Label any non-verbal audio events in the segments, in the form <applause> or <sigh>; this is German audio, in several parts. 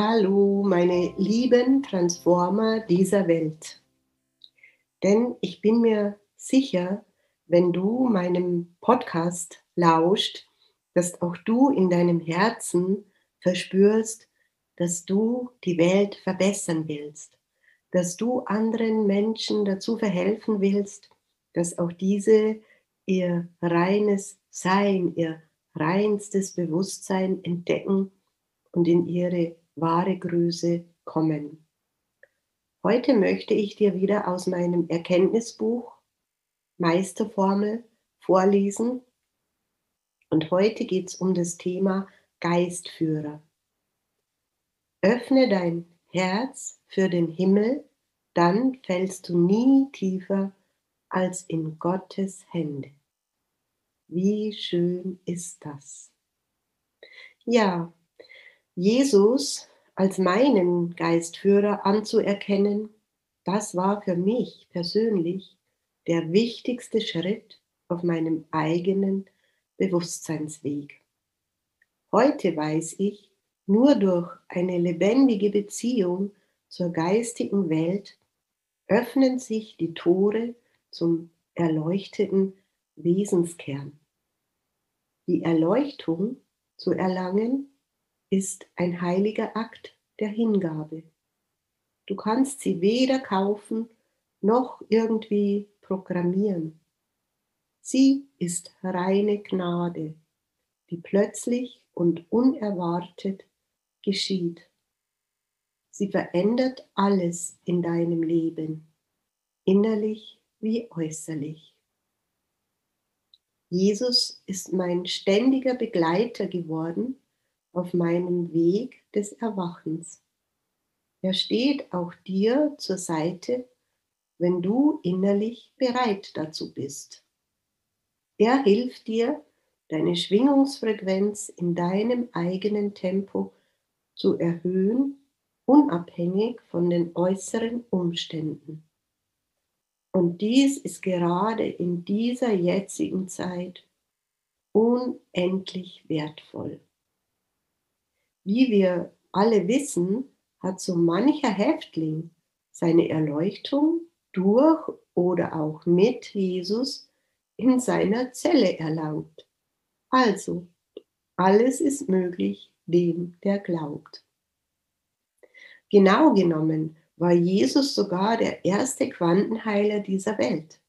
Hallo, meine lieben Transformer dieser Welt. Denn ich bin mir sicher, wenn du meinem Podcast lauscht, dass auch du in deinem Herzen verspürst, dass du die Welt verbessern willst, dass du anderen Menschen dazu verhelfen willst, dass auch diese ihr reines Sein, ihr reinstes Bewusstsein entdecken und in ihre wahre Größe kommen. Heute möchte ich dir wieder aus meinem Erkenntnisbuch Meisterformel vorlesen. Und heute geht es um das Thema Geistführer. Öffne dein Herz für den Himmel, dann fällst du nie tiefer als in Gottes Hände. Wie schön ist das? Ja, Jesus als meinen Geistführer anzuerkennen, das war für mich persönlich der wichtigste Schritt auf meinem eigenen Bewusstseinsweg. Heute weiß ich, nur durch eine lebendige Beziehung zur geistigen Welt öffnen sich die Tore zum erleuchteten Wesenskern. Die Erleuchtung zu erlangen ist ein heiliger Akt der Hingabe. Du kannst sie weder kaufen noch irgendwie programmieren. Sie ist reine Gnade, die plötzlich und unerwartet geschieht. Sie verändert alles in deinem Leben, innerlich wie äußerlich. Jesus ist mein ständiger Begleiter geworden auf meinem Weg des Erwachens. Er steht auch dir zur Seite, wenn du innerlich bereit dazu bist. Er hilft dir, deine Schwingungsfrequenz in deinem eigenen Tempo zu erhöhen, unabhängig von den äußeren Umständen. Und dies ist gerade in dieser jetzigen Zeit unendlich wertvoll. Wie wir alle wissen, hat so mancher Häftling seine Erleuchtung durch oder auch mit Jesus in seiner Zelle erlangt. Also, alles ist möglich dem, der glaubt. Genau genommen war Jesus sogar der erste Quantenheiler dieser Welt.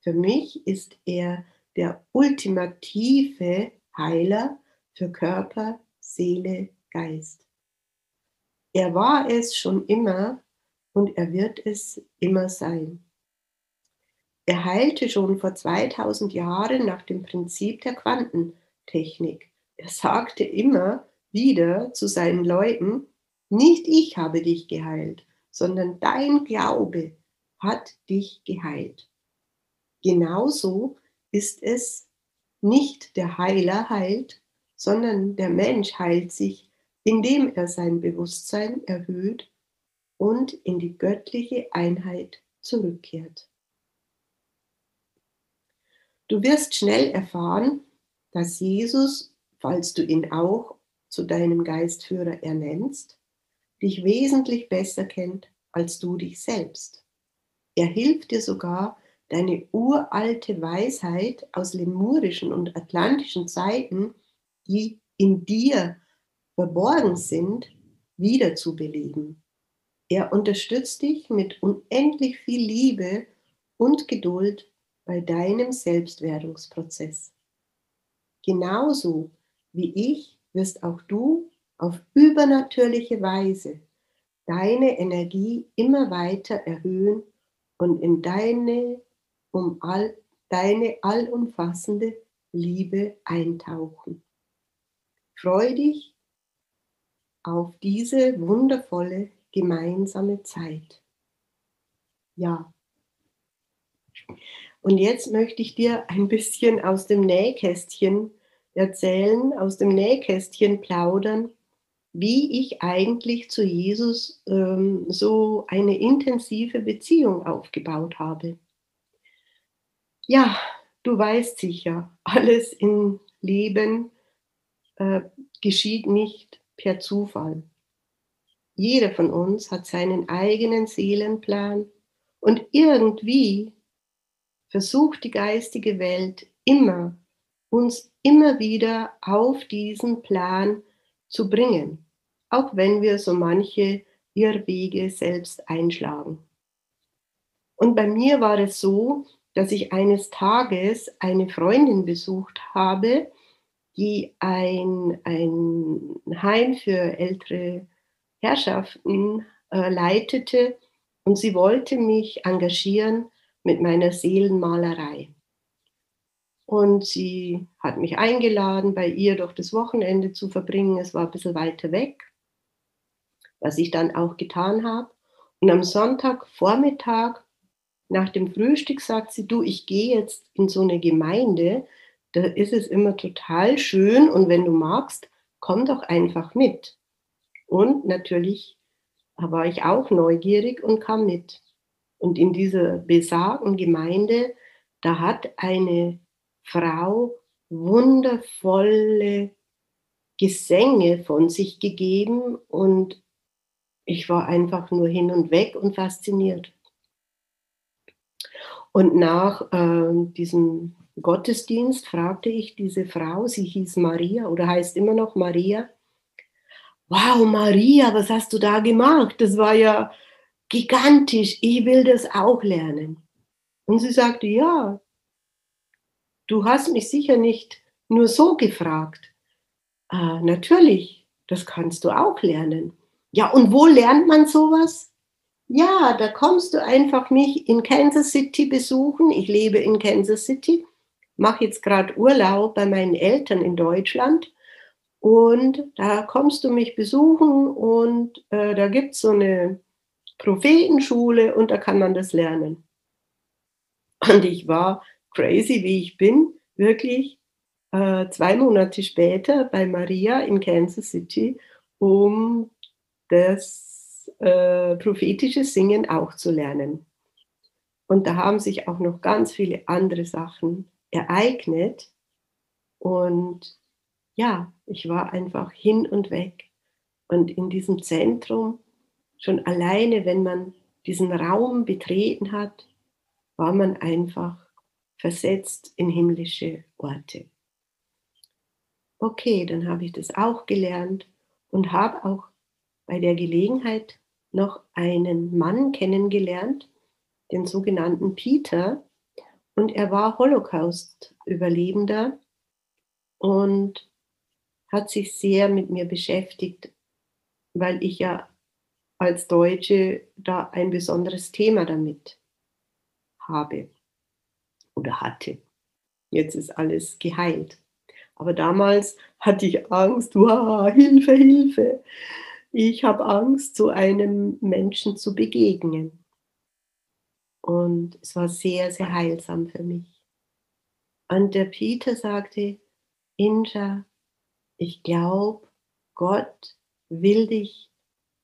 Für mich ist er der ultimative Heiler für Körper, Seele, Geist. Er war es schon immer und er wird es immer sein. Er heilte schon vor 2000 Jahren nach dem Prinzip der Quantentechnik. Er sagte immer wieder zu seinen Leuten, nicht ich habe dich geheilt, sondern dein Glaube hat dich geheilt. Genauso ist es nicht der Heiler heilt, sondern der Mensch heilt sich indem er sein Bewusstsein erhöht und in die göttliche Einheit zurückkehrt. Du wirst schnell erfahren, dass Jesus, falls du ihn auch zu deinem Geistführer ernennst, dich wesentlich besser kennt als du dich selbst. Er hilft dir sogar, deine uralte Weisheit aus lemurischen und atlantischen Zeiten, die in dir verborgen sind, wiederzubeleben. Er unterstützt dich mit unendlich viel Liebe und Geduld bei deinem Selbstwerdungsprozess. Genauso wie ich wirst auch du auf übernatürliche Weise deine Energie immer weiter erhöhen und in deine, um all, deine allumfassende Liebe eintauchen. Freu dich auf diese wundervolle gemeinsame Zeit. Ja. Und jetzt möchte ich dir ein bisschen aus dem Nähkästchen erzählen, aus dem Nähkästchen plaudern, wie ich eigentlich zu Jesus ähm, so eine intensive Beziehung aufgebaut habe. Ja, du weißt sicher, alles im Leben äh, geschieht nicht per Zufall. Jeder von uns hat seinen eigenen Seelenplan und irgendwie versucht die geistige Welt immer, uns immer wieder auf diesen Plan zu bringen, auch wenn wir so manche Irrwege selbst einschlagen. Und bei mir war es so, dass ich eines Tages eine Freundin besucht habe, die ein, ein Heim für ältere Herrschaften äh, leitete und sie wollte mich engagieren mit meiner Seelenmalerei. Und sie hat mich eingeladen, bei ihr doch das Wochenende zu verbringen. Es war ein bisschen weiter weg, was ich dann auch getan habe. Und am Sonntagvormittag nach dem Frühstück sagt sie, du, ich gehe jetzt in so eine Gemeinde, da ist es immer total schön und wenn du magst, komm doch einfach mit. Und natürlich war ich auch neugierig und kam mit. Und in dieser besagten Gemeinde, da hat eine Frau wundervolle Gesänge von sich gegeben und ich war einfach nur hin und weg und fasziniert. Und nach äh, diesem Gottesdienst fragte ich diese Frau, sie hieß Maria oder heißt immer noch Maria. Wow, Maria, was hast du da gemacht? Das war ja gigantisch, ich will das auch lernen. Und sie sagte, ja, du hast mich sicher nicht nur so gefragt. Äh, natürlich, das kannst du auch lernen. Ja, und wo lernt man sowas? Ja, da kommst du einfach mich in Kansas City besuchen. Ich lebe in Kansas City, mache jetzt gerade Urlaub bei meinen Eltern in Deutschland. Und da kommst du mich besuchen und äh, da gibt es so eine Prophetenschule und da kann man das lernen. Und ich war crazy, wie ich bin, wirklich äh, zwei Monate später bei Maria in Kansas City, um das äh, prophetisches Singen auch zu lernen. Und da haben sich auch noch ganz viele andere Sachen ereignet. Und ja, ich war einfach hin und weg. Und in diesem Zentrum, schon alleine, wenn man diesen Raum betreten hat, war man einfach versetzt in himmlische Orte. Okay, dann habe ich das auch gelernt und habe auch bei der Gelegenheit noch einen Mann kennengelernt, den sogenannten Peter. Und er war Holocaust-Überlebender und hat sich sehr mit mir beschäftigt, weil ich ja als Deutsche da ein besonderes Thema damit habe oder hatte. Jetzt ist alles geheilt. Aber damals hatte ich Angst, wow, Hilfe, Hilfe ich habe Angst, so einem Menschen zu begegnen. Und es war sehr, sehr heilsam für mich. Und der Peter sagte, Inja, ich glaube, Gott will dich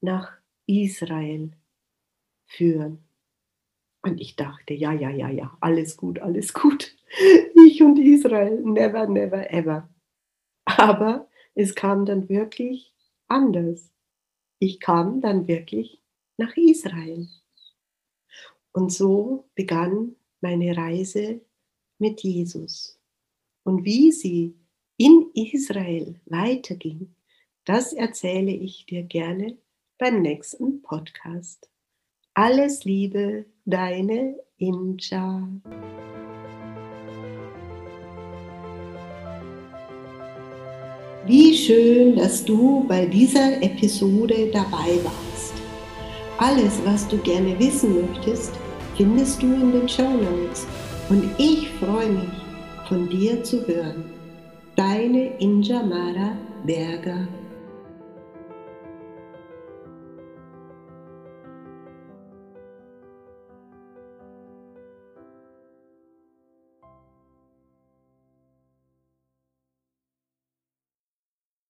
nach Israel führen. Und ich dachte, ja, ja, ja, ja, alles gut, alles gut. <laughs> Ich und Israel, never, never, ever. Aber es kam dann wirklich anders ich kam dann wirklich nach Israel. Und so begann meine Reise mit Jesus. Und wie sie in Israel weiterging, das erzähle ich dir gerne beim nächsten Podcast. Alles Liebe, deine Inja. Wie schön, dass du bei dieser Episode dabei warst. Alles, was du gerne wissen möchtest, findest du in den Show Notes. Und ich freue mich, von dir zu hören. Deine Injamara Berger.